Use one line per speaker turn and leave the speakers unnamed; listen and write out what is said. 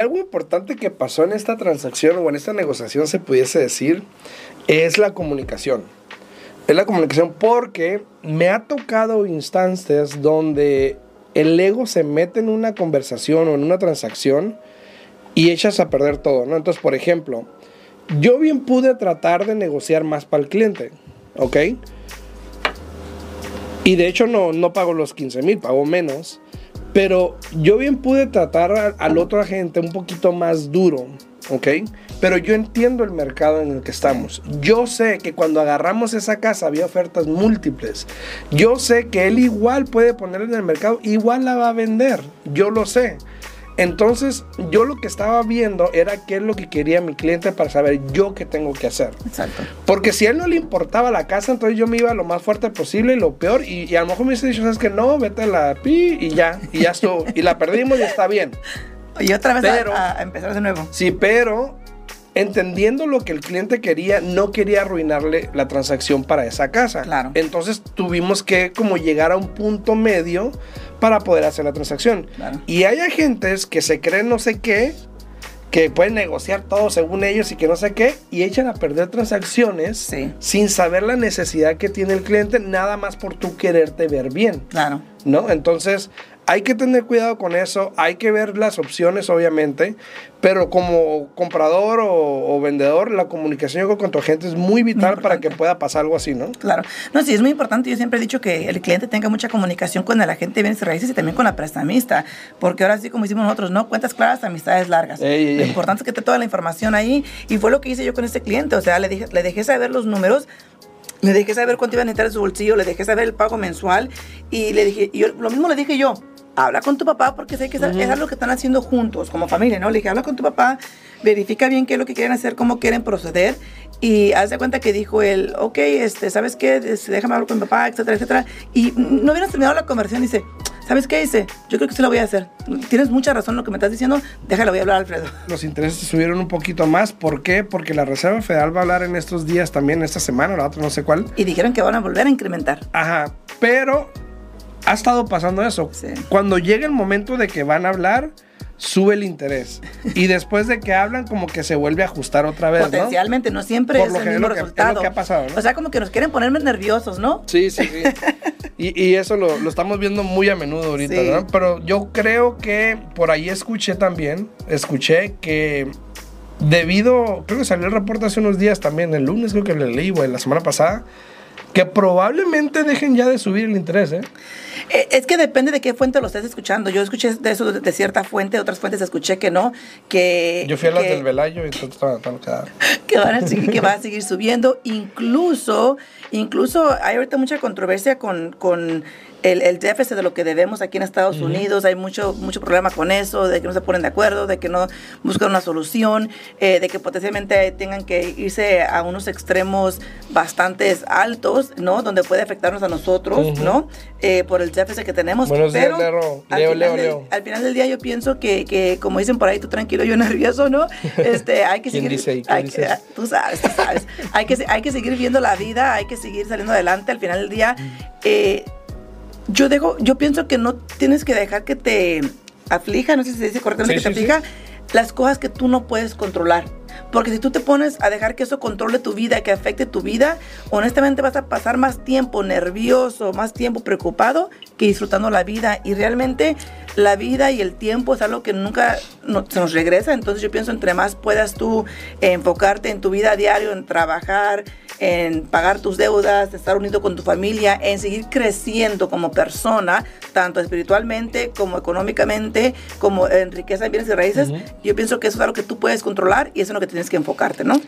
Algo importante que pasó en esta transacción o en esta negociación se pudiese decir es la comunicación. Es la comunicación porque me ha tocado instancias donde el ego se mete en una conversación o en una transacción y echas a perder todo, ¿no? Entonces, por ejemplo, yo bien pude tratar de negociar más para el cliente, ¿ok? Y de hecho no, no pago los 15 mil, pago menos. Pero yo bien pude tratar al otro agente un poquito más duro, ¿ok? Pero yo entiendo el mercado en el que estamos. Yo sé que cuando agarramos esa casa había ofertas múltiples. Yo sé que él igual puede ponerla en el mercado, igual la va a vender. Yo lo sé. Entonces, yo lo que estaba viendo era qué es lo que quería mi cliente para saber yo qué tengo que hacer.
Exacto.
Porque si a él no le importaba la casa, entonces yo me iba lo más fuerte posible y lo peor. Y, a lo mejor me hubiese dicho, ¿sabes que No, vete a la pi y ya, y ya estuvo. y la perdimos y está bien.
Y otra vez a, empezar de nuevo.
Sí, pero entendiendo lo que el cliente quería, no quería arruinarle la transacción para esa casa.
Claro.
Entonces tuvimos que como llegar a un punto medio para poder hacer la transacción. Y hay agentes que se creen no sé qué, que pueden negociar todo según ellos y que no sé qué, y echan a perder transacciones sin saber la necesidad que tiene el cliente, nada más por tú quererte ver bien.
Claro.
¿No? Entonces, hay que tener cuidado con eso, hay que ver las opciones, obviamente, pero como comprador o, vendedor, la comunicación con tu agente es muy vital para que pueda pasar algo así, ¿no?
Claro. No, sí, es muy importante. Yo siempre he dicho que el cliente tenga mucha comunicación con el agente de bienes y raíces y también con la prestamista, porque ahora sí, como hicimos nosotros, ¿no? Cuentas claras, amistades largas. Lo importante es que te toda la información ahí y fue lo que hice yo con este cliente, o sea, le, dije, le dejé saber los números le dejé saber cuánto iba a necesitar en su bolsillo, le dejé saber el pago mensual y le dije, y yo, lo mismo le dije yo, habla con tu papá porque sé que es algo que están haciendo juntos como familia, ¿no? Le dije, habla con tu papá, verifica bien qué es lo que quieren hacer, cómo quieren proceder y haz de cuenta que dijo él, ok, este, ¿sabes qué? Déjame hablar con mi papá, etcétera, etcétera. Y no hubieras terminado la conversación y dice, ¿sabes qué dice? Yo creo que sí lo voy a hacer. Tienes mucha razón en lo que me estás diciendo, déjalo, voy a hablar Alfredo.
Los intereses subieron un poquito más, ¿por qué? Porque la Reserva Federal va a hablar en estos días también, esta semana, la otra no sé cuál.
Y dijeron que van a volver a incrementar.
Ajá, pero ha estado pasando eso. Cuando llega el momento de que van a hablar, sube el interés. Y después de que hablan, como que se vuelve a ajustar otra vez.
Potencialmente, no, siempre es el mismo resultado.
ha pasado,
O sea, como que nos quieren ponerme nerviosos, ¿no?
Sí, sí, sí. y, eso lo, estamos viendo muy a menudo ahorita, ¿no? Pero yo creo que por ahí escuché también, escuché que debido, creo que salió el reporte hace unos días también, el lunes creo que le leí, güey, la semana pasada que probablemente dejen ya de subir el interés, ¿eh?
¿eh? Es que depende de qué fuente lo estés escuchando. Yo escuché de eso de, cierta fuente, otras fuentes escuché que no, que...
Yo fui a las del Velayo y tan
que, van a seguir, que va a seguir subiendo. Incluso, incluso hay ahorita mucha controversia con, con el, el, déficit de lo que debemos aquí en Estados Unidos. Hay mucho, mucho problema con eso, de que no se ponen de acuerdo, de que no buscan una solución, eh, de que potencialmente tengan que irse a unos extremos bastante altos, ¿no? Donde puede afectarnos a nosotros, ¿no? Eh, por el déficit que tenemos.
Buenos días, Leo, Leo, Leo, Leo.
Al final del día yo pienso que, que, como dicen por ahí, tú tranquilo, yo nervioso, ¿no? Este, hay que seguir...
Dice,
tú sabes, tú sabes. hay, que, hay que seguir viendo la vida, hay que seguir saliendo adelante. Al final del día... Eh, yo dejo, yo pienso que no tienes que dejar que te aflija, no sé si se dice correctamente, que te aflija las cosas que tú no puedes controlar. Porque si tú te pones a dejar que eso controle tu vida, que afecte tu vida, honestamente vas a pasar más tiempo nervioso, más tiempo preocupado que disfrutando la vida. Y realmente la vida y el tiempo es algo que nunca se nos regresa. Entonces yo pienso entre más puedas tú enfocarte en tu vida diario, en trabajar, en pagar tus deudas, estar unido con tu familia, en seguir creciendo como persona, tanto espiritualmente como económicamente, como en riqueza, en bienes y raíces, yo pienso que eso es algo que tú puedes controlar y eso es en lo que tienes que enfocarte, ¿no?